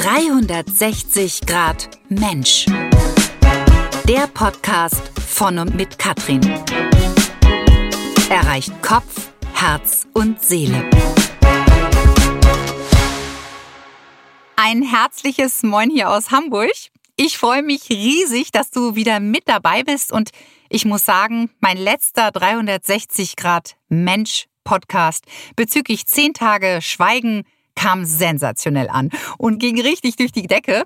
360 Grad Mensch. Der Podcast von und mit Katrin. Erreicht Kopf, Herz und Seele. Ein herzliches Moin hier aus Hamburg. Ich freue mich riesig, dass du wieder mit dabei bist und ich muss sagen, mein letzter 360 Grad Mensch Podcast bezüglich 10 Tage Schweigen kam sensationell an und ging richtig durch die Decke.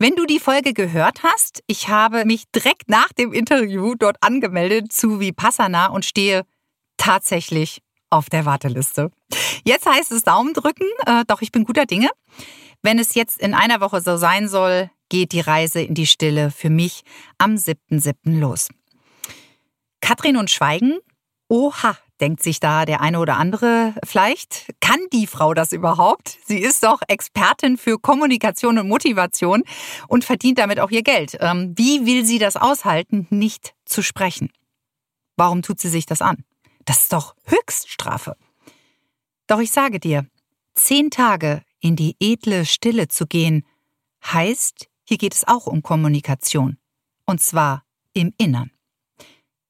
Wenn du die Folge gehört hast, ich habe mich direkt nach dem Interview dort angemeldet zu Vipassana und stehe tatsächlich auf der Warteliste. Jetzt heißt es Daumen drücken, äh, doch ich bin guter Dinge. Wenn es jetzt in einer Woche so sein soll, geht die Reise in die Stille für mich am 7.7. los. Katrin und Schweigen? Oha, denkt sich da der eine oder andere vielleicht. Kann die Frau das überhaupt? Sie ist doch Expertin für Kommunikation und Motivation und verdient damit auch ihr Geld. Ähm, wie will sie das aushalten, nicht zu sprechen? Warum tut sie sich das an? Das ist doch Höchststrafe. Doch ich sage dir, zehn Tage in die edle Stille zu gehen, heißt, hier geht es auch um Kommunikation. Und zwar im Innern.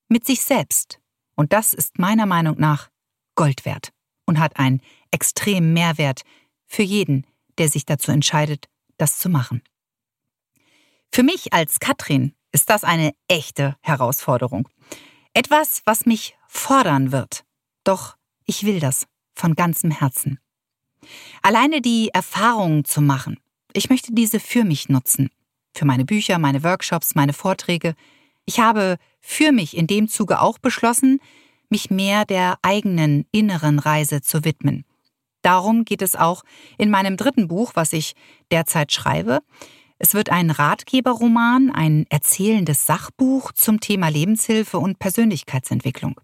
Mit sich selbst und das ist meiner Meinung nach Gold wert und hat einen extremen Mehrwert für jeden, der sich dazu entscheidet, das zu machen. Für mich als Katrin ist das eine echte Herausforderung. Etwas, was mich fordern wird. Doch ich will das von ganzem Herzen. Alleine die Erfahrungen zu machen. Ich möchte diese für mich nutzen. Für meine Bücher, meine Workshops, meine Vorträge. Ich habe für mich in dem Zuge auch beschlossen, mich mehr der eigenen inneren Reise zu widmen. Darum geht es auch in meinem dritten Buch, was ich derzeit schreibe. Es wird ein Ratgeberroman, ein erzählendes Sachbuch zum Thema Lebenshilfe und Persönlichkeitsentwicklung.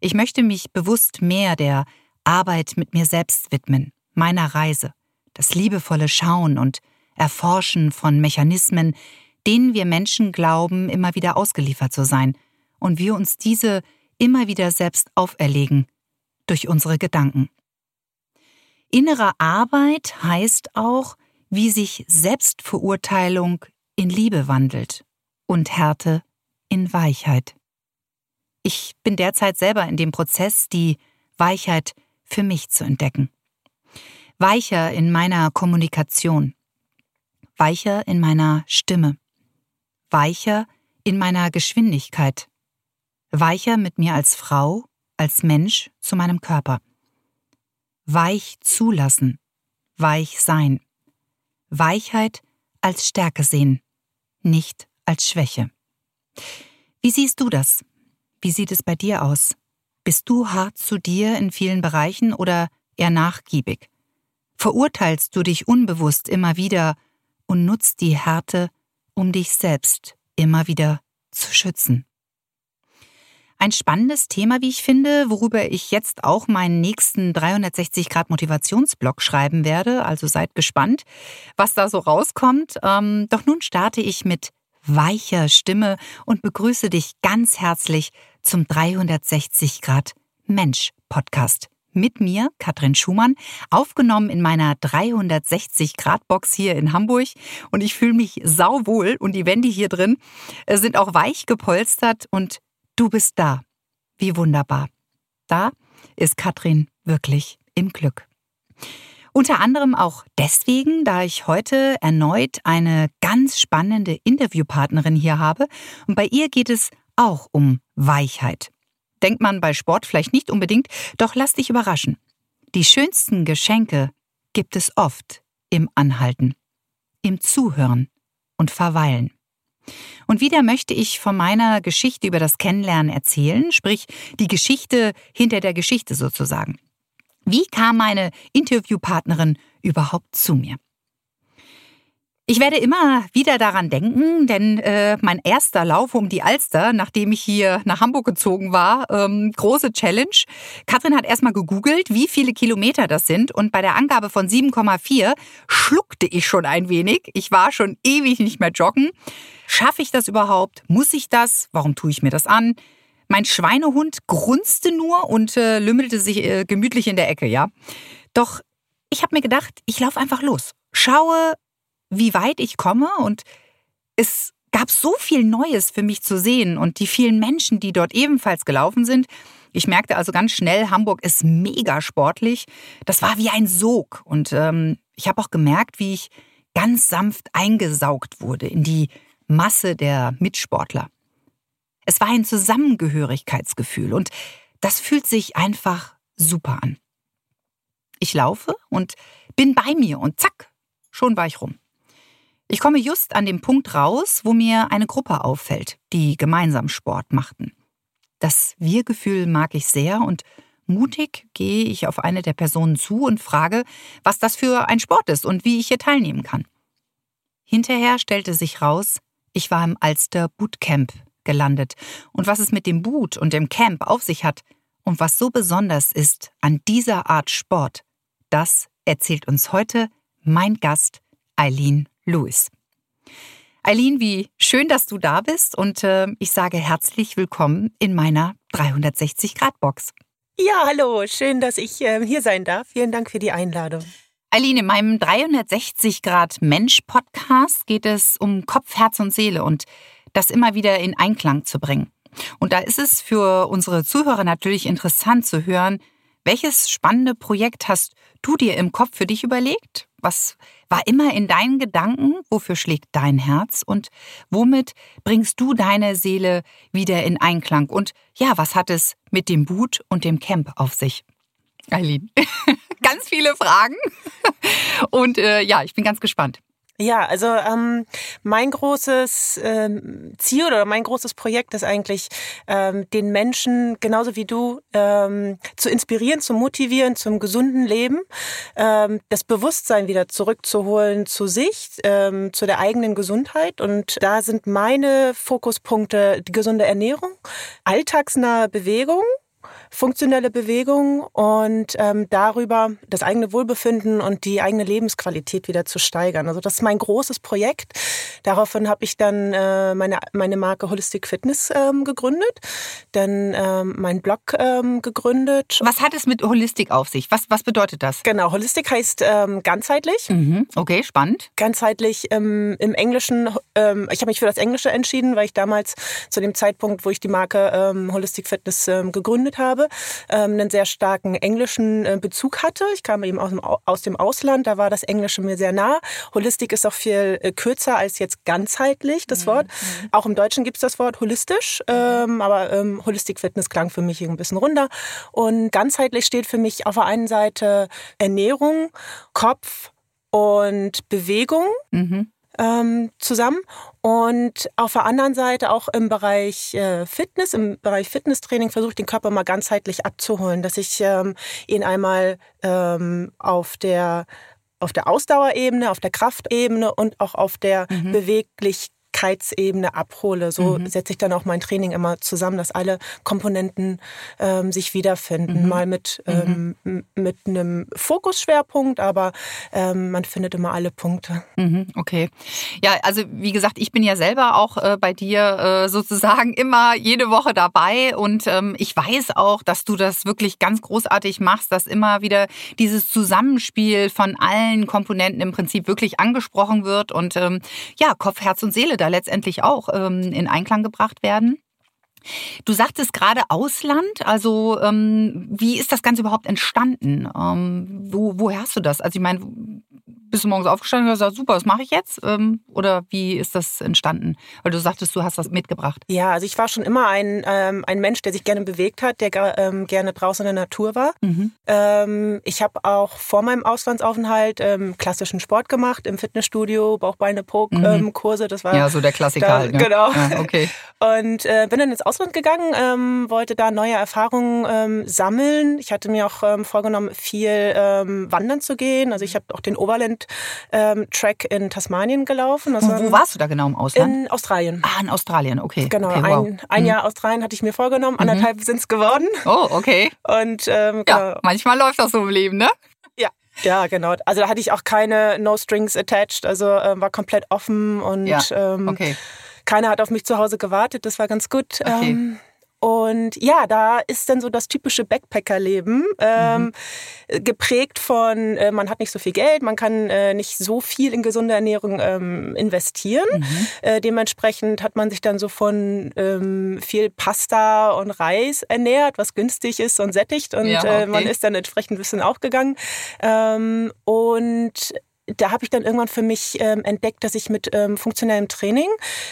Ich möchte mich bewusst mehr der Arbeit mit mir selbst widmen, meiner Reise, das liebevolle Schauen und Erforschen von Mechanismen, denen wir Menschen glauben, immer wieder ausgeliefert zu sein, und wir uns diese immer wieder selbst auferlegen durch unsere Gedanken. Innere Arbeit heißt auch, wie sich Selbstverurteilung in Liebe wandelt und Härte in Weichheit. Ich bin derzeit selber in dem Prozess, die Weichheit für mich zu entdecken. Weicher in meiner Kommunikation, weicher in meiner Stimme, weicher in meiner Geschwindigkeit, weicher mit mir als Frau, als Mensch zu meinem Körper. Weich zulassen, weich sein. Weichheit als Stärke sehen, nicht als Schwäche. Wie siehst du das? Wie sieht es bei dir aus? Bist du hart zu dir in vielen Bereichen oder eher nachgiebig? Verurteilst du dich unbewusst immer wieder und nutzt die Härte um dich selbst immer wieder zu schützen. Ein spannendes Thema, wie ich finde, worüber ich jetzt auch meinen nächsten 360 Grad Motivationsblog schreiben werde. Also seid gespannt, was da so rauskommt. Ähm, doch nun starte ich mit weicher Stimme und begrüße dich ganz herzlich zum 360 Grad Mensch Podcast mit mir, Katrin Schumann, aufgenommen in meiner 360-Grad-Box hier in Hamburg. Und ich fühle mich sauwohl und die Wände hier drin äh, sind auch weich gepolstert und du bist da. Wie wunderbar. Da ist Katrin wirklich im Glück. Unter anderem auch deswegen, da ich heute erneut eine ganz spannende Interviewpartnerin hier habe. Und bei ihr geht es auch um Weichheit. Denkt man bei Sport vielleicht nicht unbedingt, doch lass dich überraschen. Die schönsten Geschenke gibt es oft im Anhalten, im Zuhören und Verweilen. Und wieder möchte ich von meiner Geschichte über das Kennenlernen erzählen, sprich die Geschichte hinter der Geschichte sozusagen. Wie kam meine Interviewpartnerin überhaupt zu mir? Ich werde immer wieder daran denken, denn äh, mein erster Lauf um die Alster, nachdem ich hier nach Hamburg gezogen war, ähm, große Challenge. Katrin hat erstmal gegoogelt, wie viele Kilometer das sind und bei der Angabe von 7,4 schluckte ich schon ein wenig. Ich war schon ewig nicht mehr joggen. Schaffe ich das überhaupt? Muss ich das? Warum tue ich mir das an? Mein Schweinehund grunzte nur und äh, lümmelte sich äh, gemütlich in der Ecke, ja. Doch ich habe mir gedacht, ich laufe einfach los. Schaue, wie weit ich komme und es gab so viel Neues für mich zu sehen und die vielen Menschen, die dort ebenfalls gelaufen sind. Ich merkte also ganz schnell, Hamburg ist mega sportlich. Das war wie ein Sog. Und ähm, ich habe auch gemerkt, wie ich ganz sanft eingesaugt wurde in die Masse der Mitsportler. Es war ein Zusammengehörigkeitsgefühl und das fühlt sich einfach super an. Ich laufe und bin bei mir und zack, schon war ich rum. Ich komme just an dem Punkt raus, wo mir eine Gruppe auffällt, die gemeinsam Sport machten. Das Wir-Gefühl mag ich sehr und mutig gehe ich auf eine der Personen zu und frage, was das für ein Sport ist und wie ich hier teilnehmen kann. Hinterher stellte sich raus, ich war im Alster Bootcamp gelandet und was es mit dem Boot und dem Camp auf sich hat und was so besonders ist an dieser Art Sport, das erzählt uns heute mein Gast Eileen Lewis. Eileen, wie schön, dass du da bist und äh, ich sage herzlich willkommen in meiner 360-Grad-Box. Ja, hallo, schön, dass ich äh, hier sein darf. Vielen Dank für die Einladung. Eileen, in meinem 360-Grad-Mensch-Podcast geht es um Kopf, Herz und Seele und das immer wieder in Einklang zu bringen. Und da ist es für unsere Zuhörer natürlich interessant zu hören, welches spannende Projekt hast du dir im Kopf für dich überlegt? Was war immer in deinen Gedanken? Wofür schlägt dein Herz? Und womit bringst du deine Seele wieder in Einklang? Und ja, was hat es mit dem Boot und dem Camp auf sich? Eileen, ganz viele Fragen. Und äh, ja, ich bin ganz gespannt. Ja, also ähm, mein großes ähm, Ziel oder mein großes Projekt ist eigentlich, ähm, den Menschen genauso wie du ähm, zu inspirieren, zu motivieren zum gesunden Leben, ähm, das Bewusstsein wieder zurückzuholen zu sich, ähm, zu der eigenen Gesundheit. Und da sind meine Fokuspunkte die gesunde Ernährung, alltagsnahe Bewegung funktionelle Bewegung und ähm, darüber das eigene Wohlbefinden und die eigene Lebensqualität wieder zu steigern. Also das ist mein großes Projekt. Daraufhin habe ich dann äh, meine, meine Marke Holistic Fitness ähm, gegründet, dann ähm, meinen Blog ähm, gegründet. Was hat es mit Holistik auf sich? Was, was bedeutet das? Genau, Holistik heißt ähm, ganzheitlich. Mhm. Okay, spannend. Ganzheitlich ähm, im Englischen, ähm, ich habe mich für das Englische entschieden, weil ich damals zu dem Zeitpunkt, wo ich die Marke ähm, Holistic Fitness ähm, gegründet habe, habe, ähm, einen sehr starken englischen äh, Bezug hatte. Ich kam eben aus dem, aus dem Ausland, da war das Englische mir sehr nah. Holistik ist auch viel äh, kürzer als jetzt ganzheitlich, das mhm. Wort. Mhm. Auch im Deutschen gibt es das Wort holistisch, ähm, aber ähm, Holistik Fitness klang für mich ein bisschen runder. Und ganzheitlich steht für mich auf der einen Seite Ernährung, Kopf und Bewegung. Mhm ähm, zusammen. Und auf der anderen Seite auch im Bereich äh, Fitness, im Bereich Fitnesstraining versuche ich den Körper mal ganzheitlich abzuholen, dass ich ähm, ihn einmal ähm, auf der auf der Ausdauerebene, auf der Kraftebene und auch auf der mhm. Beweglichkeit Wirklichkeitsebene abhole. So mhm. setze ich dann auch mein Training immer zusammen, dass alle Komponenten ähm, sich wiederfinden. Mhm. Mal mit, mhm. ähm, mit einem Fokusschwerpunkt, aber ähm, man findet immer alle Punkte. Mhm. Okay. Ja, also wie gesagt, ich bin ja selber auch äh, bei dir äh, sozusagen immer jede Woche dabei und ähm, ich weiß auch, dass du das wirklich ganz großartig machst, dass immer wieder dieses Zusammenspiel von allen Komponenten im Prinzip wirklich angesprochen wird und ähm, ja, Kopf, Herz und Seele da letztendlich auch ähm, in Einklang gebracht werden. Du sagtest gerade Ausland, also ähm, wie ist das Ganze überhaupt entstanden? Ähm, wo, woher hast du das? Also ich meine, bist du morgens aufgestanden und gesagt, super, was mache ich jetzt? Ähm, oder wie ist das entstanden? Weil du sagtest, du hast das mitgebracht. Ja, also ich war schon immer ein, ähm, ein Mensch, der sich gerne bewegt hat, der ähm, gerne draußen in der Natur war. Mhm. Ähm, ich habe auch vor meinem Auslandsaufenthalt ähm, klassischen Sport gemacht im Fitnessstudio, Bauchbeine, Po mhm. Ähm. Das war ja so der Klassiker da, halt. Ne? Genau. Ja, okay. Und äh, bin dann ins Ausland gegangen, wollte da neue Erfahrungen sammeln. Ich hatte mir auch vorgenommen, viel wandern zu gehen. Also ich habe auch den Oberland Track in Tasmanien gelaufen. Das wo, wo warst du da genau im Ausland? In Australien. Ah, in Australien, okay. Genau, okay, wow. ein, ein mhm. Jahr Australien hatte ich mir vorgenommen, mhm. anderthalb mhm. sind es geworden. Oh, okay. Und ähm, ja, genau. manchmal läuft das so im Leben, ne? Ja, ja, genau. Also da hatte ich auch keine No Strings attached, also äh, war komplett offen und ja. ähm, okay. keiner hat auf mich zu Hause gewartet. Das war ganz gut. Okay. Ähm, und ja, da ist dann so das typische Backpackerleben ähm, mhm. geprägt von, äh, man hat nicht so viel Geld, man kann äh, nicht so viel in gesunde Ernährung ähm, investieren. Mhm. Äh, dementsprechend hat man sich dann so von ähm, viel Pasta und Reis ernährt, was günstig ist und sättigt. Und ja, äh, okay. man ist dann entsprechend ein bisschen aufgegangen. Ähm, und da habe ich dann irgendwann für mich ähm, entdeckt, dass ich mit ähm, funktionellem Training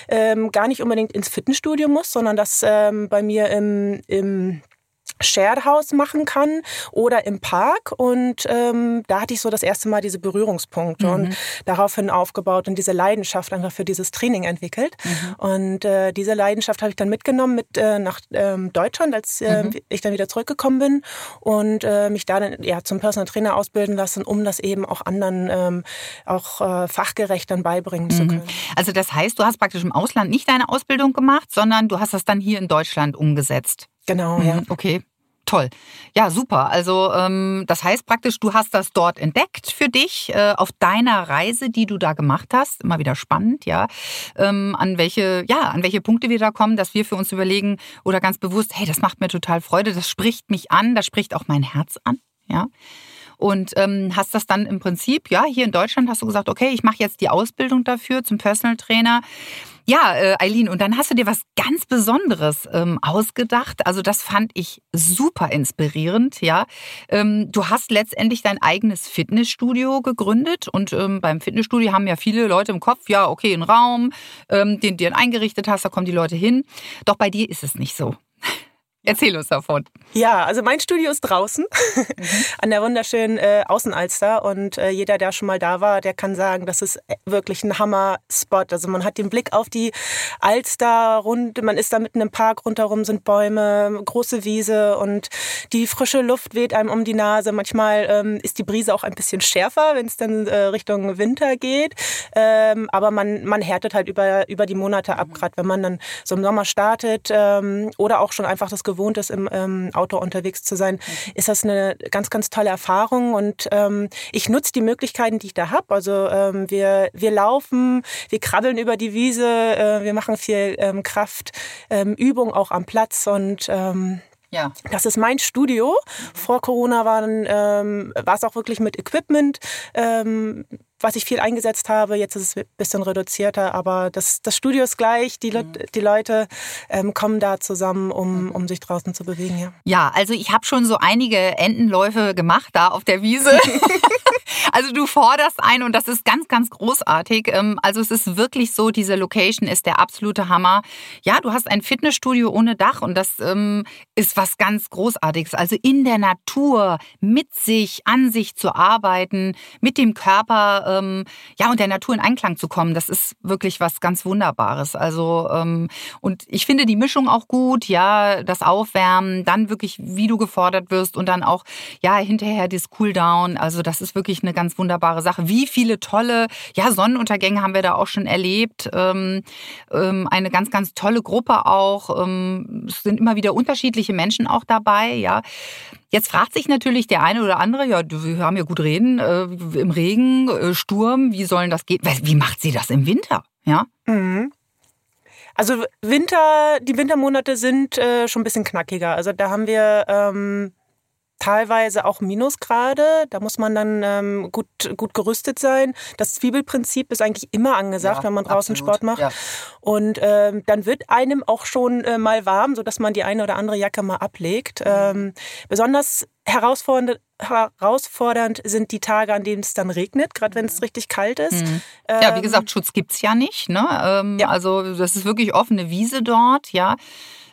ähm, gar nicht unbedingt ins Fitnessstudio muss, sondern dass ähm, bei mir im, im Shared House machen kann oder im Park. Und ähm, da hatte ich so das erste Mal diese Berührungspunkte mhm. und daraufhin aufgebaut und diese Leidenschaft einfach für dieses Training entwickelt. Mhm. Und äh, diese Leidenschaft habe ich dann mitgenommen mit äh, nach ähm, Deutschland, als äh, mhm. ich dann wieder zurückgekommen bin und äh, mich da dann ja zum Personal Trainer ausbilden lassen, um das eben auch anderen ähm, auch äh, fachgerecht dann beibringen zu mhm. können. Also das heißt, du hast praktisch im Ausland nicht deine Ausbildung gemacht, sondern du hast das dann hier in Deutschland umgesetzt. Genau, ja. Mhm, okay. Toll. Ja, super. Also ähm, das heißt praktisch, du hast das dort entdeckt für dich äh, auf deiner Reise, die du da gemacht hast. Immer wieder spannend, ja. Ähm, an welche, ja, an welche Punkte wir da kommen, dass wir für uns überlegen oder ganz bewusst, hey, das macht mir total Freude, das spricht mich an, das spricht auch mein Herz an, ja. Und ähm, hast das dann im Prinzip, ja, hier in Deutschland hast du gesagt, okay, ich mache jetzt die Ausbildung dafür zum Personal Trainer. Ja, äh, Eileen, und dann hast du dir was ganz Besonderes ähm, ausgedacht. Also das fand ich super inspirierend, ja. Ähm, du hast letztendlich dein eigenes Fitnessstudio gegründet und ähm, beim Fitnessstudio haben ja viele Leute im Kopf, ja, okay, ein Raum, ähm, den du eingerichtet hast, da kommen die Leute hin. Doch bei dir ist es nicht so. Erzähl uns davon. Ja, also mein Studio ist draußen mhm. an der wunderschönen äh, Außenalster und äh, jeder, der schon mal da war, der kann sagen, das ist wirklich ein Hammer-Spot. Also man hat den Blick auf die Alster rund, man ist da mitten im Park, rundherum sind Bäume, große Wiese und die frische Luft weht einem um die Nase. Manchmal ähm, ist die Brise auch ein bisschen schärfer, wenn es dann äh, Richtung Winter geht, ähm, aber man, man härtet halt über, über die Monate ab, gerade wenn man dann so im Sommer startet ähm, oder auch schon einfach das Gewohnte gewohnt ist, im ähm, Auto unterwegs zu sein, ist das eine ganz, ganz tolle Erfahrung. Und ähm, ich nutze die Möglichkeiten, die ich da habe. Also ähm, wir, wir laufen, wir krabbeln über die Wiese, äh, wir machen viel ähm, Kraftübung ähm, auch am Platz und ähm, ja. Das ist mein Studio. Vor Corona waren, ähm, war es auch wirklich mit Equipment. Ähm, was ich viel eingesetzt habe. Jetzt ist es ein bisschen reduzierter, aber das, das Studio ist gleich. Die, Le mhm. die Leute ähm, kommen da zusammen, um, mhm. um sich draußen zu bewegen. Ja, ja also ich habe schon so einige Entenläufe gemacht da auf der Wiese. also du forderst ein und das ist ganz, ganz großartig. Ähm, also es ist wirklich so, diese Location ist der absolute Hammer. Ja, du hast ein Fitnessstudio ohne Dach und das ähm, ist was ganz Großartiges. Also in der Natur, mit sich, an sich zu arbeiten, mit dem Körper ähm, ja, und der Natur in Einklang zu kommen, das ist wirklich was ganz Wunderbares. Also, und ich finde die Mischung auch gut, ja, das Aufwärmen, dann wirklich, wie du gefordert wirst und dann auch, ja, hinterher das Cooldown. Also, das ist wirklich eine ganz wunderbare Sache. Wie viele tolle, ja, Sonnenuntergänge haben wir da auch schon erlebt. Ähm, ähm, eine ganz, ganz tolle Gruppe auch. Ähm, es sind immer wieder unterschiedliche Menschen auch dabei, ja. Jetzt fragt sich natürlich der eine oder andere, ja, wir haben ja gut reden, äh, im Regen, äh, Sturm, wie sollen das gehen? Wie macht sie das im Winter? Ja? Mhm. Also Winter, die Wintermonate sind äh, schon ein bisschen knackiger. Also da haben wir ähm, teilweise auch Minusgrade. Da muss man dann ähm, gut, gut gerüstet sein. Das Zwiebelprinzip ist eigentlich immer angesagt, ja, wenn man draußen absolut. Sport macht. Ja. Und ähm, dann wird einem auch schon äh, mal warm, sodass man die eine oder andere Jacke mal ablegt. Mhm. Ähm, besonders herausfordernd, herausfordernd sind die Tage, an denen es dann regnet, gerade wenn es mhm. richtig kalt ist. Mhm. Ja, wie gesagt, Schutz gibt es ja nicht. Ne? Ähm, ja. Also das ist wirklich offene Wiese dort, ja.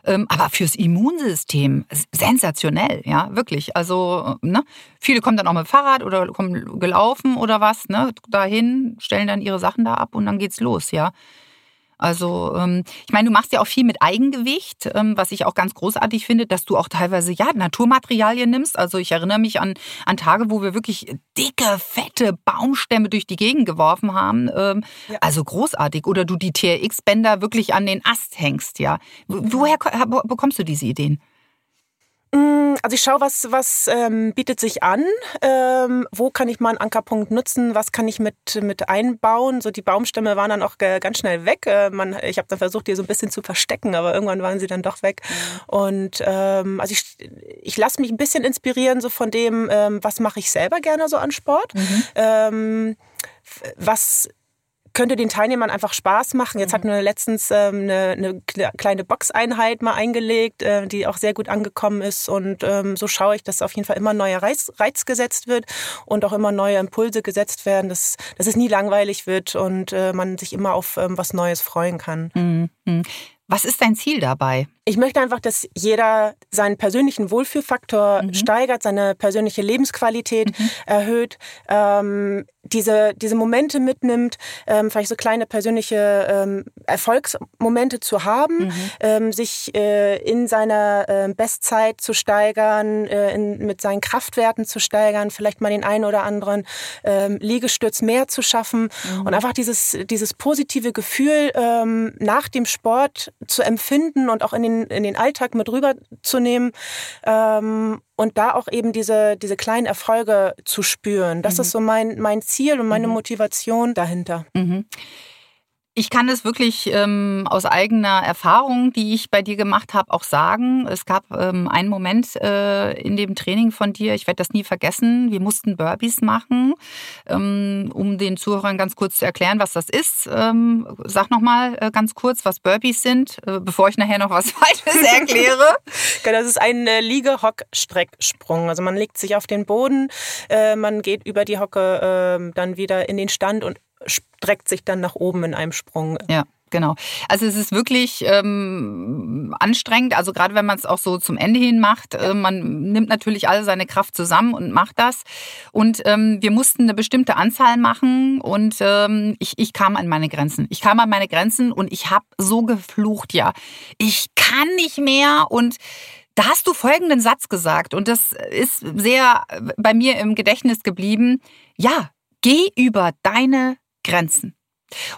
Ähm, aber fürs Immunsystem sensationell, ja, wirklich. Also, ne, viele kommen dann auch mit dem Fahrrad oder kommen gelaufen oder was, ne, dahin, stellen dann ihre Sachen da ab und dann geht's los, ja. Also, ähm, ich meine, du machst ja auch viel mit Eigengewicht, ähm, was ich auch ganz großartig finde, dass du auch teilweise ja Naturmaterialien nimmst. Also ich erinnere mich an, an Tage, wo wir wirklich dicke, fette Baumstämme durch die Gegend geworfen haben. Ähm, ja. Also großartig. Oder du die TRX-Bänder wirklich an den Ast hängst, ja. Woher bekommst du diese Ideen? Mm, also ich schaue, was, was ähm, bietet sich an, ähm, wo kann ich mal einen Ankerpunkt nutzen, was kann ich mit, mit einbauen. So die Baumstämme waren dann auch ganz schnell weg. Äh, man, ich habe dann versucht, die so ein bisschen zu verstecken, aber irgendwann waren sie dann doch weg. Mhm. Und ähm, also ich, ich lasse mich ein bisschen inspirieren so von dem, ähm, was mache ich selber gerne so an Sport. Mhm. Ähm, was könnte den Teilnehmern einfach Spaß machen. Jetzt mhm. hatten wir letztens ähm, eine, eine kleine Boxeinheit mal eingelegt, äh, die auch sehr gut angekommen ist. Und ähm, so schaue ich, dass auf jeden Fall immer neuer Reiz, Reiz gesetzt wird und auch immer neue Impulse gesetzt werden, dass, dass es nie langweilig wird und äh, man sich immer auf ähm, was Neues freuen kann. Mhm. Was ist dein Ziel dabei? Ich möchte einfach, dass jeder seinen persönlichen Wohlfühlfaktor mhm. steigert, seine persönliche Lebensqualität mhm. erhöht, ähm, diese, diese Momente mitnimmt, ähm, vielleicht so kleine persönliche ähm, Erfolgsmomente zu haben, mhm. ähm, sich äh, in seiner äh, Bestzeit zu steigern, äh, in, mit seinen Kraftwerten zu steigern, vielleicht mal den einen oder anderen ähm, Liegestütz mehr zu schaffen mhm. und einfach dieses, dieses positive Gefühl ähm, nach dem Sport zu empfinden und auch in den, in den Alltag mit rüberzunehmen ähm, und da auch eben diese, diese kleinen Erfolge zu spüren. Das mhm. ist so mein, mein Ziel und meine mhm. Motivation dahinter. Mhm. Ich kann es wirklich ähm, aus eigener Erfahrung, die ich bei dir gemacht habe, auch sagen. Es gab ähm, einen Moment äh, in dem Training von dir, ich werde das nie vergessen. Wir mussten Burpees machen, ähm, um den Zuhörern ganz kurz zu erklären, was das ist. Ähm, sag nochmal äh, ganz kurz, was Burpees sind, äh, bevor ich nachher noch was Falsches erkläre. genau, das ist ein äh, Liege-Hock-Strecksprung. Also man legt sich auf den Boden, äh, man geht über die Hocke äh, dann wieder in den Stand und streckt sich dann nach oben in einem Sprung. Ja. Genau. Also es ist wirklich ähm, anstrengend, also gerade wenn man es auch so zum Ende hin macht. Äh, man nimmt natürlich alle seine Kraft zusammen und macht das. Und ähm, wir mussten eine bestimmte Anzahl machen und ähm, ich, ich kam an meine Grenzen. Ich kam an meine Grenzen und ich habe so geflucht, ja. Ich kann nicht mehr und da hast du folgenden Satz gesagt und das ist sehr bei mir im Gedächtnis geblieben. Ja, geh über deine Grenzen.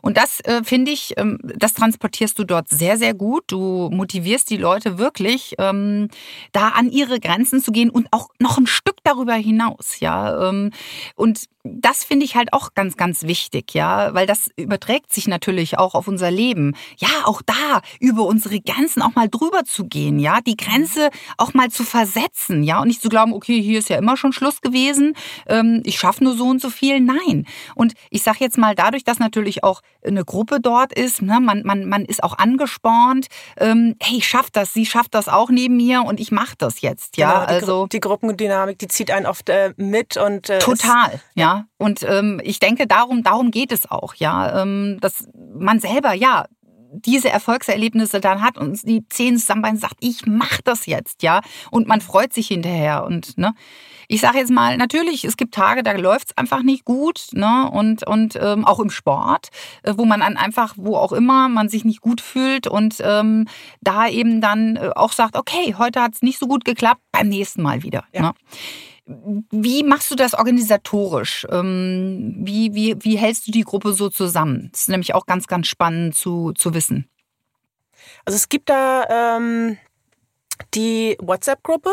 Und das äh, finde ich, ähm, das transportierst du dort sehr, sehr gut. Du motivierst die Leute wirklich, ähm, da an ihre Grenzen zu gehen und auch noch ein Stück darüber hinaus, ja. Ähm, und das finde ich halt auch ganz, ganz wichtig, ja, weil das überträgt sich natürlich auch auf unser Leben. Ja, auch da über unsere Grenzen auch mal drüber zu gehen, ja, die Grenze auch mal zu versetzen, ja, und nicht zu glauben, okay, hier ist ja immer schon Schluss gewesen, ähm, ich schaffe nur so und so viel. Nein. Und ich sage jetzt mal, dadurch, dass natürlich eine Gruppe dort ist, ne, man, man, man ist auch angespornt, ähm, hey, ich schaff das, sie schafft das auch neben mir und ich mache das jetzt, ja. Genau, die also die Gruppendynamik, die zieht einen oft äh, mit und äh, total, ja. Und ähm, ich denke, darum, darum geht es auch, ja. Ähm, dass man selber, ja, diese Erfolgserlebnisse dann hat und die Zehen zusammenbeißt sagt, ich mach das jetzt, ja. Und man freut sich hinterher. Und ne, ich sage jetzt mal, natürlich, es gibt Tage, da läuft es einfach nicht gut, ne? Und, und ähm, auch im Sport, äh, wo man dann einfach, wo auch immer, man sich nicht gut fühlt und ähm, da eben dann äh, auch sagt, okay, heute hat es nicht so gut geklappt, beim nächsten Mal wieder. Ja. Ne? Wie machst du das organisatorisch? Ähm, wie, wie, wie hältst du die Gruppe so zusammen? Das ist nämlich auch ganz, ganz spannend zu, zu wissen. Also es gibt da ähm, die WhatsApp-Gruppe,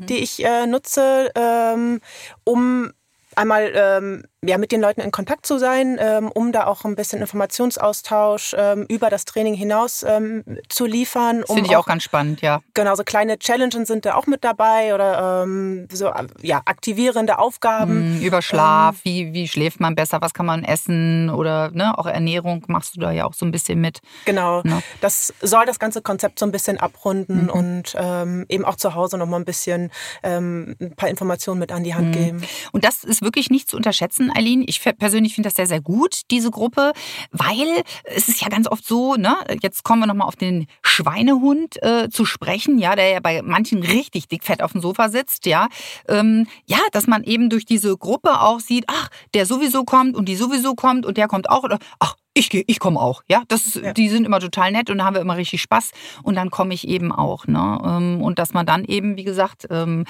mhm. die ich äh, nutze, ähm, um einmal ähm, ja, mit den Leuten in Kontakt zu sein, ähm, um da auch ein bisschen Informationsaustausch ähm, über das Training hinaus ähm, zu liefern. Um Finde ich auch, auch, ganz spannend, ja. Genau, so kleine Challenges sind da auch mit dabei oder ähm, so ja, aktivierende Aufgaben. Mhm, über Schlaf, ähm, wie, wie schläft man besser, was kann man essen oder ne, auch Ernährung machst du da ja auch so ein bisschen mit. Genau, ne? das soll das ganze Konzept so ein bisschen abrunden mhm. und ähm, eben auch zu Hause noch mal ein bisschen ein paar Informationen mit an die Hand mhm. geben. Und das ist wirklich nicht zu unterschätzen, Eileen. Ich persönlich finde das sehr, sehr gut, diese Gruppe, weil es ist ja ganz oft so, ne, jetzt kommen wir nochmal auf den Schweinehund äh, zu sprechen, ja, der ja bei manchen richtig dickfett auf dem Sofa sitzt, ja. Ähm, ja, dass man eben durch diese Gruppe auch sieht, ach, der sowieso kommt und die sowieso kommt und der kommt auch ach, ich gehe, ich komme auch, ja. Das ja. Die sind immer total nett und da haben wir immer richtig Spaß und dann komme ich eben auch, ne. Ähm, und dass man dann eben, wie gesagt, ähm,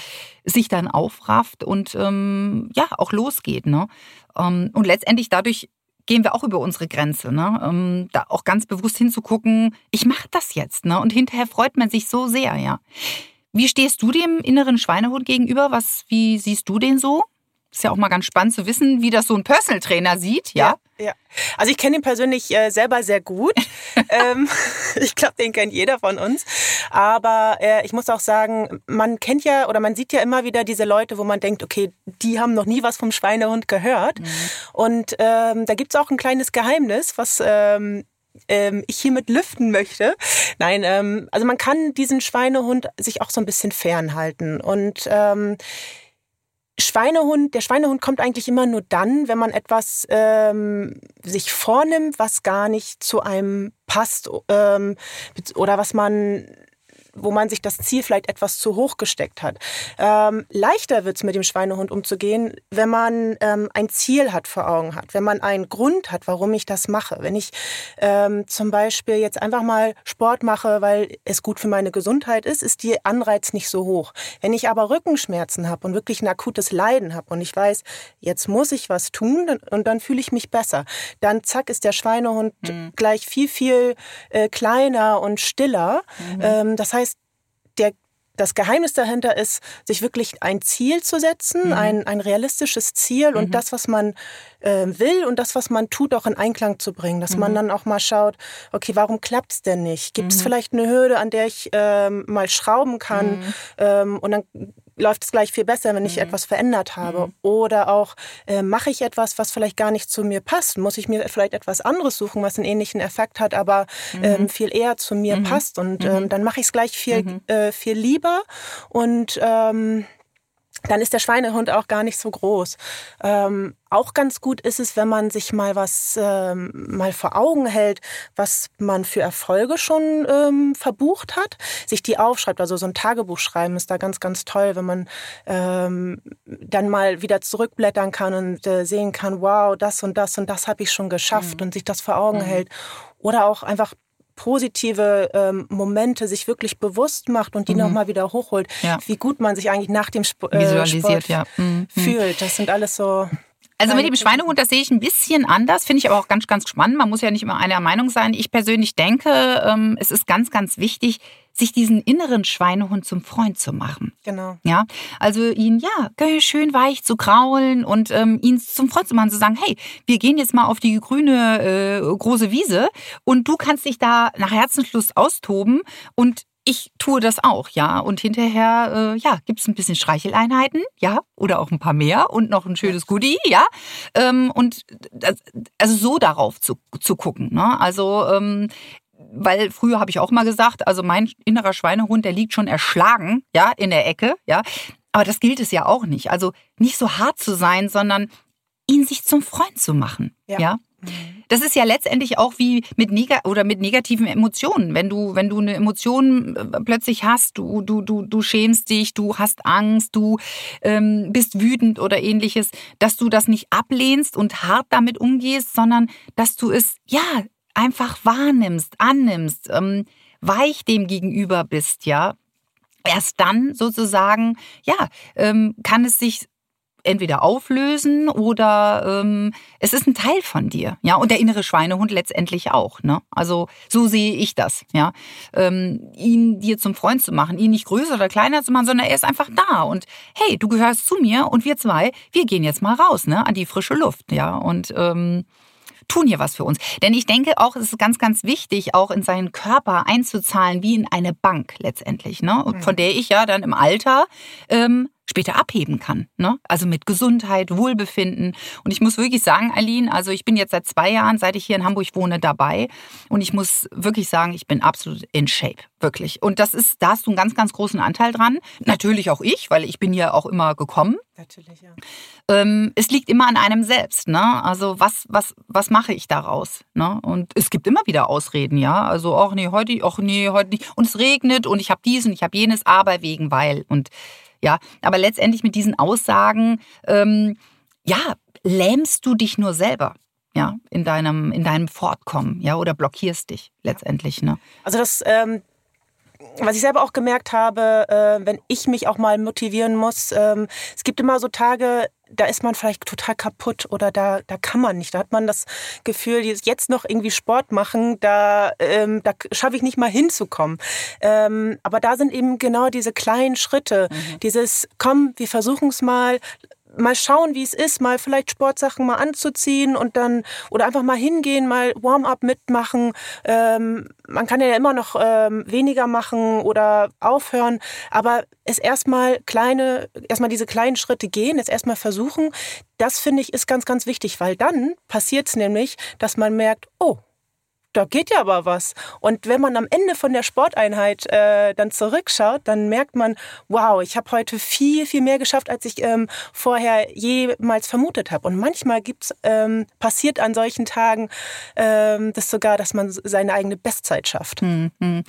sich dann aufrafft und ähm, ja auch losgeht, ne. Und letztendlich dadurch gehen wir auch über unsere Grenze, ne? Da auch ganz bewusst hinzugucken, ich mache das jetzt, ne? Und hinterher freut man sich so sehr, ja. Wie stehst du dem inneren Schweinehund gegenüber? Was, wie siehst du den so? Ist ja auch mal ganz spannend zu wissen, wie das so ein Personal Trainer sieht, ja? Ja, ja. also ich kenne ihn persönlich äh, selber sehr gut. ähm, ich glaube, den kennt jeder von uns. Aber äh, ich muss auch sagen, man kennt ja oder man sieht ja immer wieder diese Leute, wo man denkt, okay, die haben noch nie was vom Schweinehund gehört. Mhm. Und ähm, da gibt es auch ein kleines Geheimnis, was ähm, ähm, ich hiermit lüften möchte. Nein, ähm, also man kann diesen Schweinehund sich auch so ein bisschen fernhalten. Und ähm, Schweinehund, der Schweinehund kommt eigentlich immer nur dann, wenn man etwas ähm, sich vornimmt, was gar nicht zu einem passt ähm, oder was man wo man sich das Ziel vielleicht etwas zu hoch gesteckt hat. Ähm, leichter wird es mit dem Schweinehund umzugehen, wenn man ähm, ein Ziel hat vor Augen hat, wenn man einen Grund hat, warum ich das mache. Wenn ich ähm, zum Beispiel jetzt einfach mal Sport mache, weil es gut für meine Gesundheit ist, ist die Anreiz nicht so hoch. Wenn ich aber Rückenschmerzen habe und wirklich ein akutes Leiden habe und ich weiß, jetzt muss ich was tun und dann fühle ich mich besser, dann zack ist der Schweinehund mhm. gleich viel, viel äh, kleiner und stiller. Mhm. Ähm, das heißt, der, das Geheimnis dahinter ist, sich wirklich ein Ziel zu setzen, mhm. ein, ein realistisches Ziel mhm. und das, was man äh, will und das, was man tut, auch in Einklang zu bringen. Dass mhm. man dann auch mal schaut, okay, warum klappt es denn nicht? Gibt es mhm. vielleicht eine Hürde, an der ich ähm, mal schrauben kann? Mhm. Ähm, und dann läuft es gleich viel besser, wenn ich mhm. etwas verändert habe. Mhm. Oder auch äh, mache ich etwas, was vielleicht gar nicht zu mir passt. Muss ich mir vielleicht etwas anderes suchen, was einen ähnlichen Effekt hat, aber mhm. ähm, viel eher zu mir mhm. passt. Und ähm, mhm. dann mache ich es gleich viel, mhm. äh, viel lieber. Und ähm, dann ist der Schweinehund auch gar nicht so groß. Ähm, auch ganz gut ist es, wenn man sich mal was ähm, mal vor Augen hält, was man für Erfolge schon ähm, verbucht hat, sich die aufschreibt. Also so ein Tagebuch schreiben ist da ganz, ganz toll, wenn man ähm, dann mal wieder zurückblättern kann und äh, sehen kann, wow, das und das und das habe ich schon geschafft mhm. und sich das vor Augen mhm. hält. Oder auch einfach positive ähm, Momente sich wirklich bewusst macht und die mhm. nochmal wieder hochholt, ja. wie gut man sich eigentlich nach dem Sp äh, Visualisiert, Sport ja. Mhm. fühlt. Das sind alles so also mit dem Schweinehund, das sehe ich ein bisschen anders, finde ich aber auch ganz, ganz spannend. Man muss ja nicht immer einer Meinung sein. Ich persönlich denke, ähm, es ist ganz, ganz wichtig, sich diesen inneren Schweinehund zum Freund zu machen. Genau. Ja, also ihn ja schön weich zu kraulen und ähm, ihn zum Freund zu machen, zu sagen, hey, wir gehen jetzt mal auf die grüne äh, große Wiese und du kannst dich da nach Herzenslust austoben und ich tue das auch, ja. Und hinterher, äh, ja, gibt es ein bisschen Streicheleinheiten, ja, oder auch ein paar mehr und noch ein schönes Goodie, ja. Ähm, und das, also so darauf zu, zu gucken. Ne? Also ähm, weil früher habe ich auch mal gesagt, also mein innerer Schweinehund, der liegt schon erschlagen, ja, in der Ecke, ja. Aber das gilt es ja auch nicht. Also nicht so hart zu sein, sondern ihn sich zum Freund zu machen, ja. ja? Das ist ja letztendlich auch wie mit neg oder mit negativen Emotionen. Wenn du, wenn du eine Emotion äh, plötzlich hast, du, du, du, du schämst dich, du hast Angst, du ähm, bist wütend oder ähnliches, dass du das nicht ablehnst und hart damit umgehst, sondern dass du es ja einfach wahrnimmst, annimmst, ähm, weich dem gegenüber bist, ja. Erst dann sozusagen, ja, ähm, kann es sich entweder auflösen oder ähm, es ist ein Teil von dir. Ja, und der innere Schweinehund letztendlich auch. Ne? Also so sehe ich das. Ja, ähm, ihn dir zum Freund zu machen, ihn nicht größer oder kleiner zu machen, sondern er ist einfach da. Und hey, du gehörst zu mir und wir zwei, wir gehen jetzt mal raus, ne, an die frische Luft. Ja, und ähm, tun hier was für uns. Denn ich denke auch, es ist ganz, ganz wichtig, auch in seinen Körper einzuzahlen, wie in eine Bank letztendlich, ne? Mhm. Von der ich ja dann im Alter ähm, später abheben kann. Ne? Also mit Gesundheit, Wohlbefinden. Und ich muss wirklich sagen, Aline, also ich bin jetzt seit zwei Jahren, seit ich hier in Hamburg wohne, dabei. Und ich muss wirklich sagen, ich bin absolut in Shape. Wirklich. Und das ist, da hast du einen ganz, ganz großen Anteil dran. Natürlich auch ich, weil ich bin ja auch immer gekommen. Natürlich, ja. Ähm, es liegt immer an einem selbst. Ne? Also was, was, was mache ich daraus? Ne? Und es gibt immer wieder Ausreden, ja. Also, ach nee, heute, ach nee, heute nicht. Und es regnet und ich habe dies und ich habe jenes, aber wegen weil. Und ja, aber letztendlich mit diesen Aussagen, ähm, ja, lähmst du dich nur selber ja, in deinem, in deinem Fortkommen, ja, oder blockierst dich letztendlich, ne? Also das, ähm, was ich selber auch gemerkt habe, äh, wenn ich mich auch mal motivieren muss, ähm, es gibt immer so Tage, da ist man vielleicht total kaputt oder da, da kann man nicht. Da hat man das Gefühl, jetzt noch irgendwie Sport machen, da, ähm, da schaffe ich nicht mal hinzukommen. Ähm, aber da sind eben genau diese kleinen Schritte, mhm. dieses, komm, wir versuchen es mal, mal schauen, wie es ist, mal vielleicht Sportsachen mal anzuziehen und dann oder einfach mal hingehen, mal Warm-up mitmachen. Ähm, man kann ja immer noch ähm, weniger machen oder aufhören, aber es erstmal kleine, erstmal diese kleinen Schritte gehen, es erstmal versuchen. Das finde ich ist ganz, ganz wichtig, weil dann passiert es nämlich, dass man merkt, oh, da geht ja aber was. Und wenn man am Ende von der Sporteinheit äh, dann zurückschaut, dann merkt man, wow, ich habe heute viel, viel mehr geschafft, als ich ähm, vorher jemals vermutet habe. Und manchmal gibt's, ähm, passiert an solchen Tagen ähm, das sogar, dass man seine eigene Bestzeit schafft. Mhm.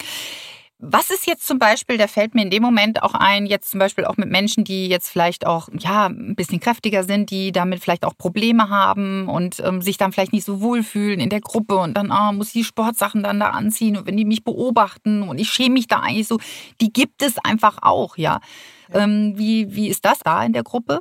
Was ist jetzt zum Beispiel, da fällt mir in dem Moment auch ein, jetzt zum Beispiel auch mit Menschen, die jetzt vielleicht auch ja ein bisschen kräftiger sind, die damit vielleicht auch Probleme haben und ähm, sich dann vielleicht nicht so wohlfühlen in der Gruppe und dann ah, muss ich die Sportsachen dann da anziehen und wenn die mich beobachten und ich schäme mich da eigentlich so, die gibt es einfach auch, ja. ja. Ähm, wie, wie ist das da in der Gruppe?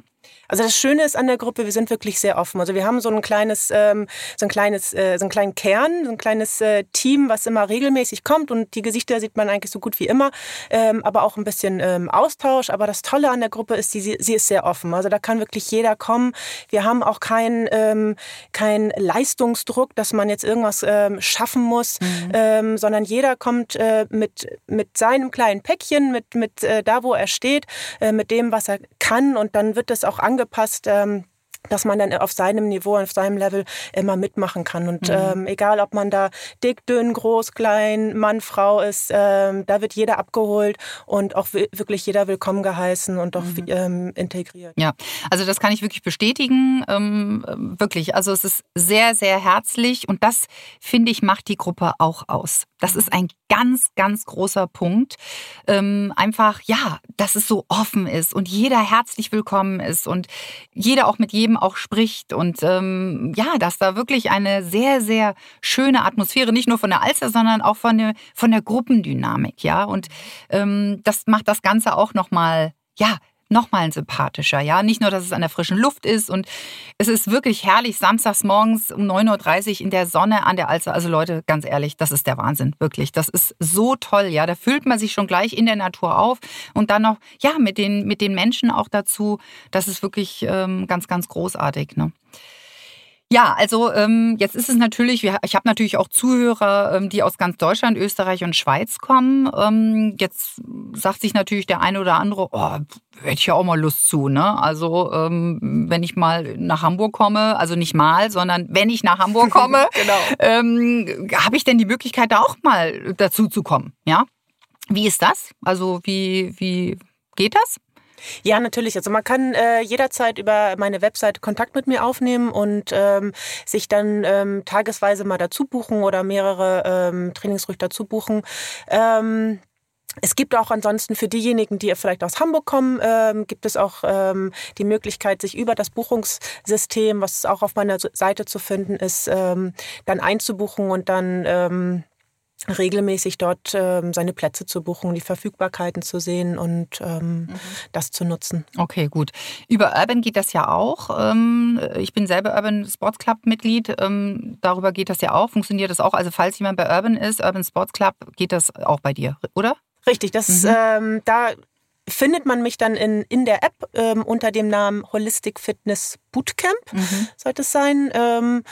Also das Schöne ist an der Gruppe, wir sind wirklich sehr offen. Also wir haben so ein kleines, ähm, so ein kleines, äh, so einen kleinen Kern, so ein kleines äh, Team, was immer regelmäßig kommt und die Gesichter sieht man eigentlich so gut wie immer, ähm, aber auch ein bisschen ähm, Austausch. Aber das Tolle an der Gruppe ist, sie, sie ist sehr offen. Also da kann wirklich jeder kommen. Wir haben auch keinen ähm, kein Leistungsdruck, dass man jetzt irgendwas ähm, schaffen muss, mhm. ähm, sondern jeder kommt äh, mit, mit seinem kleinen Päckchen, mit, mit äh, da, wo er steht, äh, mit dem, was er kann und dann wird es auch angepasst. Ähm, dass man dann auf seinem Niveau, auf seinem Level immer mitmachen kann. Und mhm. ähm, egal, ob man da dick, dünn, groß, klein, Mann, Frau ist, ähm, da wird jeder abgeholt und auch wirklich jeder willkommen geheißen und auch mhm. ähm, integriert. Ja, also das kann ich wirklich bestätigen. Ähm, wirklich, also es ist sehr, sehr herzlich und das, finde ich, macht die Gruppe auch aus. Das ist ein ganz, ganz großer Punkt. Ähm, einfach, ja, dass es so offen ist und jeder herzlich willkommen ist und jeder auch mit jedem auch spricht und ähm, ja, dass da wirklich eine sehr, sehr schöne Atmosphäre, nicht nur von der Alster, sondern auch von der, von der Gruppendynamik, ja. Und ähm, das macht das Ganze auch nochmal, ja, nochmal sympathischer. Ja, nicht nur, dass es an der frischen Luft ist und es ist wirklich herrlich, samstags morgens um 9.30 Uhr in der Sonne an der Alster. Also Leute, ganz ehrlich, das ist der Wahnsinn, wirklich. Das ist so toll, ja. Da fühlt man sich schon gleich in der Natur auf und dann noch, ja, mit den, mit den Menschen auch dazu. Das ist wirklich ähm, ganz, ganz großartig. Ne? Ja, also ähm, jetzt ist es natürlich, ich habe natürlich auch Zuhörer, ähm, die aus ganz Deutschland, Österreich und Schweiz kommen. Ähm, jetzt sagt sich natürlich der eine oder andere, oh, hätte ich ja auch mal Lust zu. Ne? Also ähm, wenn ich mal nach Hamburg komme, also nicht mal, sondern wenn ich nach Hamburg komme, genau. ähm, habe ich denn die Möglichkeit, da auch mal dazu zu kommen. Ja? Wie ist das? Also wie, wie geht das? Ja, natürlich. Also man kann äh, jederzeit über meine Webseite Kontakt mit mir aufnehmen und ähm, sich dann ähm, tagesweise mal dazu buchen oder mehrere ähm, Trainings ruhig dazu buchen. Ähm, es gibt auch ansonsten für diejenigen, die vielleicht aus Hamburg kommen, ähm, gibt es auch ähm, die Möglichkeit, sich über das Buchungssystem, was auch auf meiner Seite zu finden ist, ähm, dann einzubuchen und dann ähm, regelmäßig dort ähm, seine Plätze zu buchen, die Verfügbarkeiten zu sehen und ähm, mhm. das zu nutzen. Okay, gut. Über Urban geht das ja auch. Ähm, ich bin selber Urban Sports Club Mitglied. Ähm, darüber geht das ja auch. Funktioniert das auch? Also falls jemand bei Urban ist, Urban Sports Club, geht das auch bei dir, oder? Richtig, das mhm. ähm, da findet man mich dann in, in der App ähm, unter dem Namen Holistic Fitness Bootcamp, mhm. sollte es sein. Ähm,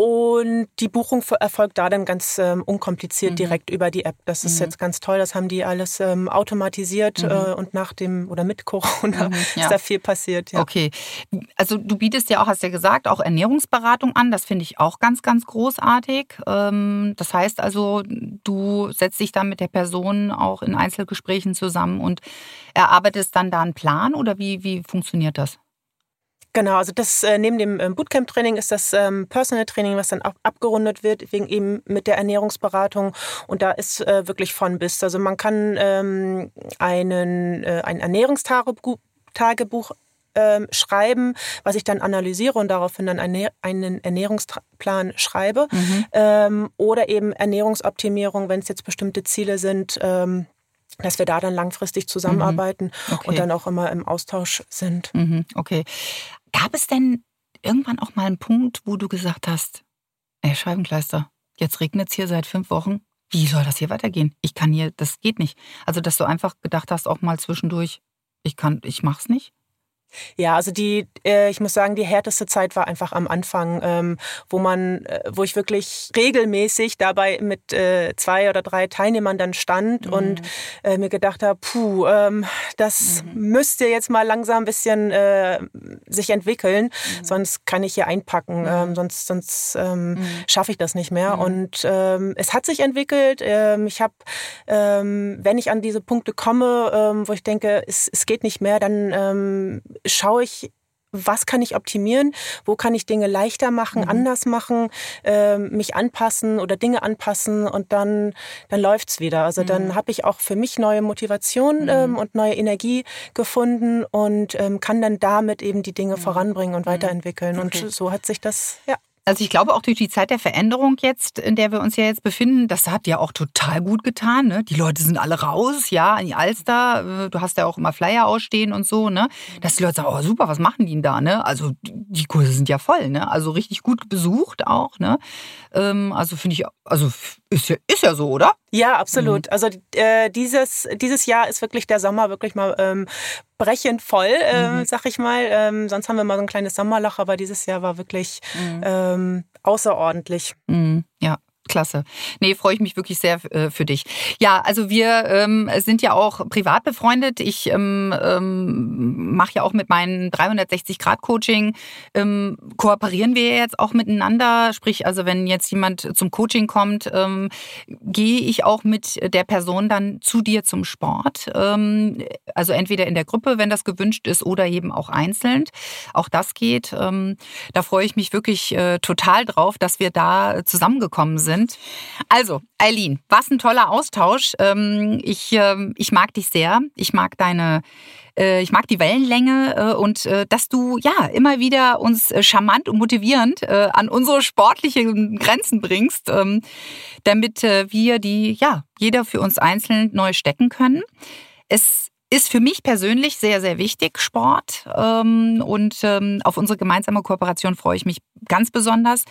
und die Buchung erfolgt da dann ganz ähm, unkompliziert mhm. direkt über die App. Das ist mhm. jetzt ganz toll. Das haben die alles ähm, automatisiert mhm. äh, und nach dem oder mit Corona mhm, ja. ist da viel passiert. Ja. Okay. Also du bietest ja auch, hast ja gesagt, auch Ernährungsberatung an. Das finde ich auch ganz, ganz großartig. Ähm, das heißt also, du setzt dich dann mit der Person auch in Einzelgesprächen zusammen und erarbeitest dann da einen Plan oder wie, wie funktioniert das? Genau, also das äh, neben dem ähm, Bootcamp-Training ist das ähm, Personal-Training, was dann ab, abgerundet wird, wegen eben mit der Ernährungsberatung. Und da ist äh, wirklich von bis. Also man kann ähm, einen, äh, ein Ernährungstagebuch ähm, schreiben, was ich dann analysiere und daraufhin dann eine, einen Ernährungsplan schreibe. Mhm. Ähm, oder eben Ernährungsoptimierung, wenn es jetzt bestimmte Ziele sind. Ähm, dass wir da dann langfristig zusammenarbeiten mhm. okay. und dann auch immer im Austausch sind. Mhm. Okay. Gab es denn irgendwann auch mal einen Punkt, wo du gesagt hast, ey Scheibenkleister, jetzt regnet es hier seit fünf Wochen, wie soll das hier weitergehen? Ich kann hier, das geht nicht. Also, dass du einfach gedacht hast, auch mal zwischendurch, ich kann, ich mach's nicht? Ja, also die, äh, ich muss sagen, die härteste Zeit war einfach am Anfang, ähm, wo man, äh, wo ich wirklich regelmäßig dabei mit äh, zwei oder drei Teilnehmern dann stand mhm. und äh, mir gedacht habe, puh, ähm, das mhm. müsste jetzt mal langsam ein bisschen äh, sich entwickeln, mhm. sonst kann ich hier einpacken, mhm. ähm, sonst, sonst ähm, mhm. schaffe ich das nicht mehr. Mhm. Und ähm, es hat sich entwickelt. Ähm, ich habe, wenn ich an diese Punkte komme, wo ich denke, es, es geht nicht mehr, dann schaue ich was kann ich optimieren, wo kann ich Dinge leichter machen, mhm. anders machen, äh, mich anpassen oder Dinge anpassen und dann, dann läuft's wieder. Also mhm. dann habe ich auch für mich neue Motivation mhm. ähm, und neue Energie gefunden und ähm, kann dann damit eben die Dinge mhm. voranbringen und mhm. weiterentwickeln. Okay. Und so hat sich das, ja. Also ich glaube auch durch die Zeit der Veränderung jetzt, in der wir uns ja jetzt befinden, das hat ja auch total gut getan. Ne? Die Leute sind alle raus, ja, in die Alster. Äh, du hast ja auch immer Flyer ausstehen und so, ne? Dass die Leute sagen, oh super, was machen die denn da, ne? Also die Kurse sind ja voll, ne? Also richtig gut besucht auch, ne? Ähm, also finde ich, also ist ja, ist ja so, oder? Ja, absolut. Mhm. Also äh, dieses, dieses Jahr ist wirklich der Sommer wirklich mal ähm, brechend voll, äh, mhm. sag ich mal. Ähm, sonst haben wir mal so ein kleines Sommerloch, aber dieses Jahr war wirklich mhm. ähm, außerordentlich. Mhm. Ja, Klasse. Nee, freue ich mich wirklich sehr äh, für dich. Ja, also wir ähm, sind ja auch privat befreundet. Ich ähm, ähm, mache ja auch mit meinem 360-Grad-Coaching, ähm, kooperieren wir jetzt auch miteinander. Sprich, also wenn jetzt jemand zum Coaching kommt, ähm, gehe ich auch mit der Person dann zu dir zum Sport. Ähm, also entweder in der Gruppe, wenn das gewünscht ist, oder eben auch einzeln. Auch das geht. Da freue ich mich wirklich äh, total drauf, dass wir da zusammengekommen sind sind. Also, Eileen, was ein toller Austausch. Ähm, ich, ähm, ich mag dich sehr. Ich mag deine äh, ich mag die Wellenlänge äh, und äh, dass du ja immer wieder uns charmant und motivierend an unsere sportlichen Grenzen bringst, ähm, damit wir die ja jeder für uns einzeln neu stecken können. Es ist für mich persönlich sehr, sehr wichtig, Sport. Und auf unsere gemeinsame Kooperation freue ich mich ganz besonders.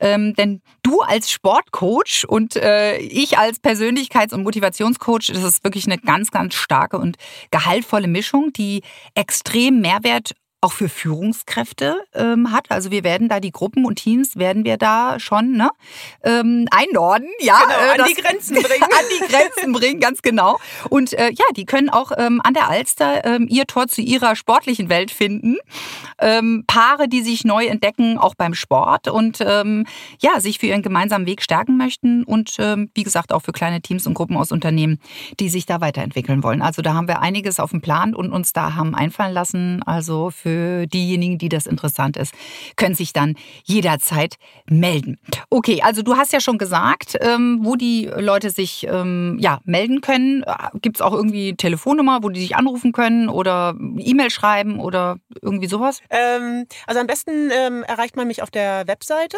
Ähm, denn du als Sportcoach und äh, ich als Persönlichkeits- und Motivationscoach, das ist wirklich eine ganz, ganz starke und gehaltvolle Mischung, die extrem Mehrwert auch für Führungskräfte ähm, hat. Also wir werden da die Gruppen und Teams werden wir da schon ne, ähm, einordnen, ja, genau, äh, an das, die Grenzen bringen, an die Grenzen bringen, ganz genau. Und äh, ja, die können auch ähm, an der Alster ähm, ihr Tor zu ihrer sportlichen Welt finden. Ähm, Paare, die sich neu entdecken, auch beim Sport und ähm, ja, sich für ihren gemeinsamen Weg stärken möchten und ähm, wie gesagt auch für kleine Teams und Gruppen aus Unternehmen, die sich da weiterentwickeln wollen. Also da haben wir einiges auf dem Plan und uns da haben einfallen lassen. Also für für diejenigen, die das interessant ist, können sich dann jederzeit melden. Okay, also du hast ja schon gesagt, ähm, wo die Leute sich ähm, ja, melden können. Gibt es auch irgendwie Telefonnummer, wo die sich anrufen können oder E-Mail schreiben oder irgendwie sowas? Ähm, also am besten ähm, erreicht man mich auf der Webseite.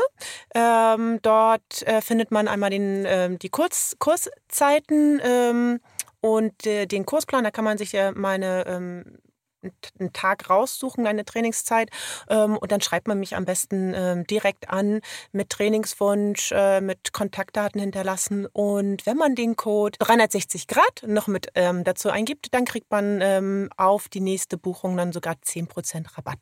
Ähm, dort äh, findet man einmal den, ähm, die Kurz Kurszeiten und äh, den Kursplan. Da kann man sich ja meine einen Tag raussuchen, eine Trainingszeit ähm, und dann schreibt man mich am besten ähm, direkt an mit Trainingswunsch, äh, mit Kontaktdaten hinterlassen und wenn man den Code 360 Grad noch mit ähm, dazu eingibt, dann kriegt man ähm, auf die nächste Buchung dann sogar 10% Rabatt.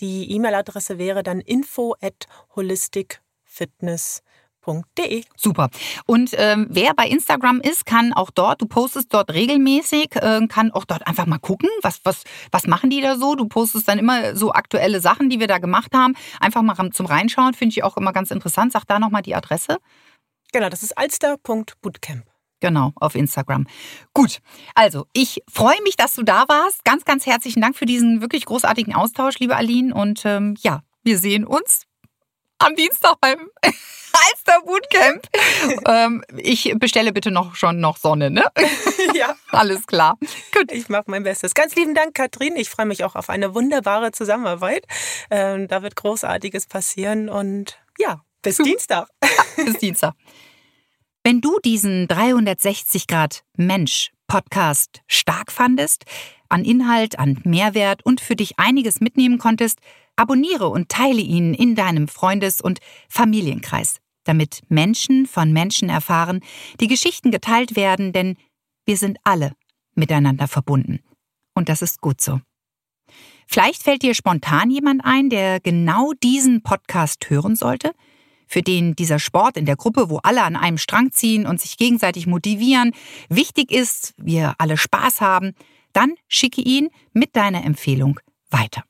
Die E-Mail-Adresse wäre dann info at holisticfitness.com www.ernährung.de. Super. Und ähm, wer bei Instagram ist, kann auch dort, du postest dort regelmäßig, äh, kann auch dort einfach mal gucken, was, was, was machen die da so. Du postest dann immer so aktuelle Sachen, die wir da gemacht haben. Einfach mal zum Reinschauen, finde ich auch immer ganz interessant. Sag da nochmal die Adresse. Genau, das ist alster.bootcamp. Genau, auf Instagram. Gut, also ich freue mich, dass du da warst. Ganz, ganz herzlichen Dank für diesen wirklich großartigen Austausch, liebe Aline. Und ähm, ja, wir sehen uns am Dienstag beim Alster Bootcamp. ähm, ich bestelle bitte noch schon noch Sonne, ne? ja. Alles klar. Gut. Ich mache mein Bestes. Ganz lieben Dank, Katrin. Ich freue mich auch auf eine wunderbare Zusammenarbeit. Ähm, da wird Großartiges passieren und ja, bis Dienstag. Ja, bis Dienstag. Wenn du diesen 360 Grad Mensch Podcast stark fandest, an Inhalt, an Mehrwert und für dich einiges mitnehmen konntest, abonniere und teile ihn in deinem Freundes- und Familienkreis, damit Menschen von Menschen erfahren, die Geschichten geteilt werden, denn wir sind alle miteinander verbunden. Und das ist gut so. Vielleicht fällt dir spontan jemand ein, der genau diesen Podcast hören sollte – für den dieser Sport in der Gruppe, wo alle an einem Strang ziehen und sich gegenseitig motivieren, wichtig ist, wir alle Spaß haben, dann schicke ihn mit deiner Empfehlung weiter.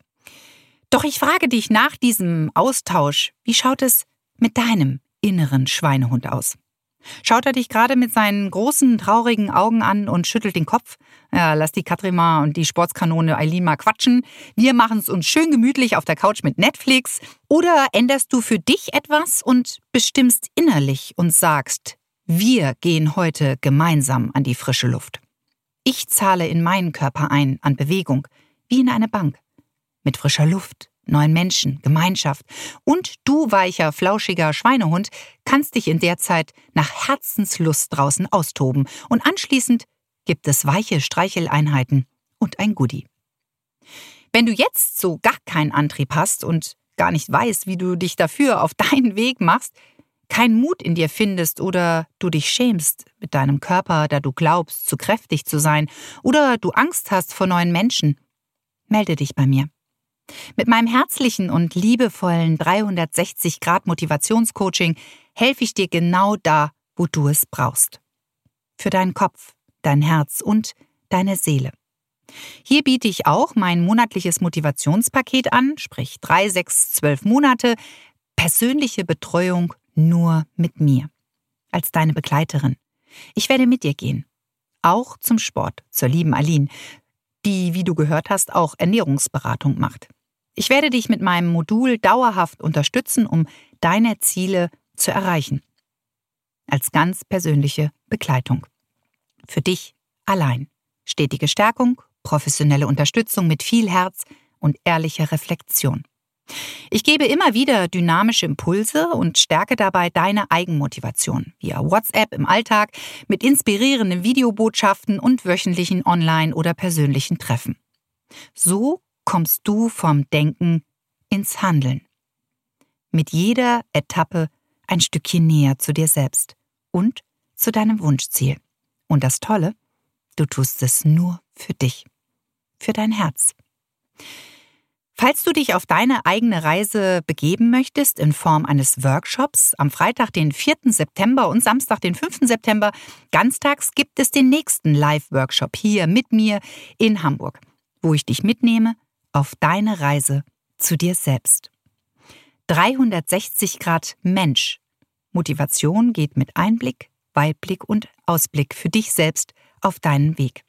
Doch ich frage dich nach diesem Austausch, wie schaut es mit deinem inneren Schweinehund aus? Schaut er dich gerade mit seinen großen, traurigen Augen an und schüttelt den Kopf? Ja, lass die Katrima und die Sportskanone Eileen mal quatschen. Wir machen es uns schön gemütlich auf der Couch mit Netflix. Oder änderst du für dich etwas und bestimmst innerlich und sagst, wir gehen heute gemeinsam an die frische Luft. Ich zahle in meinen Körper ein an Bewegung, wie in eine Bank. Mit frischer Luft, neuen Menschen, Gemeinschaft. Und du, weicher, flauschiger Schweinehund, kannst dich in der Zeit nach Herzenslust draußen austoben. Und anschließend gibt es weiche Streicheleinheiten und ein Goodie. Wenn du jetzt so gar keinen Antrieb hast und gar nicht weißt, wie du dich dafür auf deinen Weg machst, keinen Mut in dir findest oder du dich schämst mit deinem Körper, da du glaubst, zu kräftig zu sein, oder du Angst hast vor neuen Menschen, melde dich bei mir. Mit meinem herzlichen und liebevollen 360 Grad Motivationscoaching helfe ich dir genau da, wo du es brauchst. Für deinen Kopf, dein Herz und deine Seele. Hier biete ich auch mein monatliches Motivationspaket an, sprich drei, sechs, zwölf Monate, persönliche Betreuung nur mit mir, als deine Begleiterin. Ich werde mit dir gehen. Auch zum Sport, zur lieben Aline, die, wie du gehört hast, auch Ernährungsberatung macht. Ich werde dich mit meinem Modul dauerhaft unterstützen, um deine Ziele zu erreichen. Als ganz persönliche Begleitung. Für dich allein. Stetige Stärkung, professionelle Unterstützung mit viel Herz und ehrlicher Reflexion. Ich gebe immer wieder dynamische Impulse und stärke dabei deine Eigenmotivation via WhatsApp im Alltag mit inspirierenden Videobotschaften und wöchentlichen Online- oder persönlichen Treffen. So kommst du vom Denken ins Handeln. Mit jeder Etappe ein Stückchen näher zu dir selbst und zu deinem Wunschziel. Und das Tolle, du tust es nur für dich, für dein Herz. Falls du dich auf deine eigene Reise begeben möchtest in Form eines Workshops, am Freitag, den 4. September und Samstag, den 5. September, ganztags gibt es den nächsten Live-Workshop hier mit mir in Hamburg, wo ich dich mitnehme auf deine Reise zu dir selbst. 360 Grad Mensch. Motivation geht mit Einblick, Weitblick und Ausblick für dich selbst auf deinen Weg.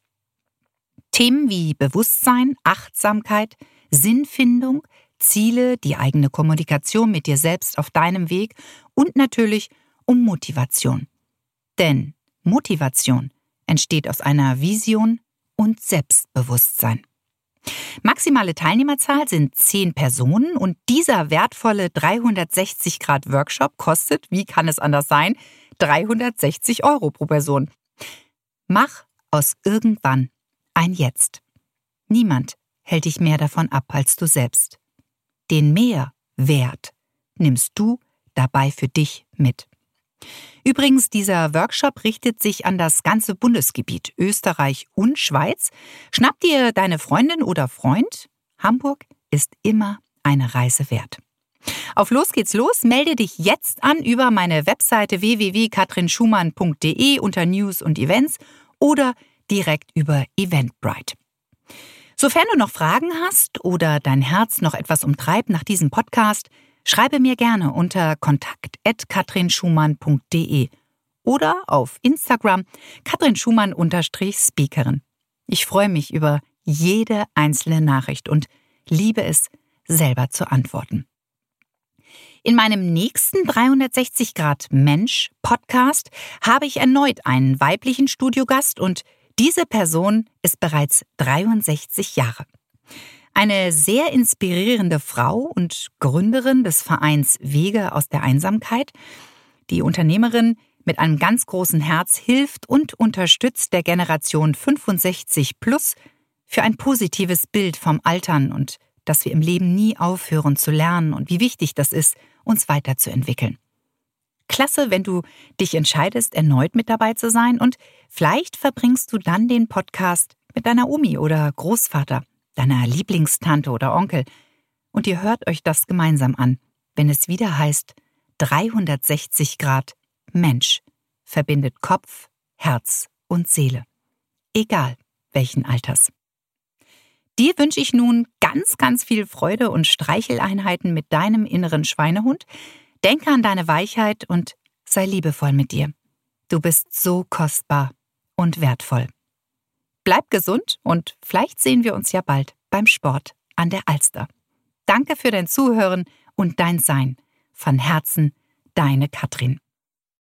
Themen wie Bewusstsein, Achtsamkeit, Sinnfindung, Ziele, die eigene Kommunikation mit dir selbst auf deinem Weg und natürlich um Motivation. Denn Motivation entsteht aus einer Vision und Selbstbewusstsein. Maximale Teilnehmerzahl sind 10 Personen und dieser wertvolle 360 Grad Workshop kostet, wie kann es anders sein, 360 Euro pro Person. Mach aus irgendwann ein Jetzt. Niemand hält dich mehr davon ab als du selbst. Den Mehrwert nimmst du dabei für dich mit. Übrigens, dieser Workshop richtet sich an das ganze Bundesgebiet Österreich und Schweiz. Schnapp dir deine Freundin oder Freund. Hamburg ist immer eine Reise wert. Auf Los geht's los. Melde dich jetzt an über meine Webseite www.katrinschumann.de unter News und Events oder direkt über Eventbrite. Sofern du noch Fragen hast oder dein Herz noch etwas umtreibt nach diesem Podcast, schreibe mir gerne unter kontakt.katrinschumann.de oder auf Instagram katrinschumann-speakerin. Ich freue mich über jede einzelne Nachricht und liebe es, selber zu antworten. In meinem nächsten 360 Grad Mensch Podcast habe ich erneut einen weiblichen Studiogast und diese Person ist bereits 63 Jahre. Eine sehr inspirierende Frau und Gründerin des Vereins Wege aus der Einsamkeit. Die Unternehmerin mit einem ganz großen Herz hilft und unterstützt der Generation 65 plus für ein positives Bild vom Altern und dass wir im Leben nie aufhören zu lernen und wie wichtig das ist, uns weiterzuentwickeln. Klasse, wenn du dich entscheidest, erneut mit dabei zu sein und vielleicht verbringst du dann den Podcast mit deiner Omi oder Großvater, deiner Lieblingstante oder Onkel und ihr hört euch das gemeinsam an, wenn es wieder heißt 360 Grad Mensch verbindet Kopf, Herz und Seele. Egal welchen Alters. Dir wünsche ich nun ganz, ganz viel Freude und Streicheleinheiten mit deinem inneren Schweinehund. Denke an deine Weichheit und sei liebevoll mit dir. Du bist so kostbar und wertvoll. Bleib gesund und vielleicht sehen wir uns ja bald beim Sport an der Alster. Danke für dein Zuhören und dein Sein. Von Herzen, deine Katrin.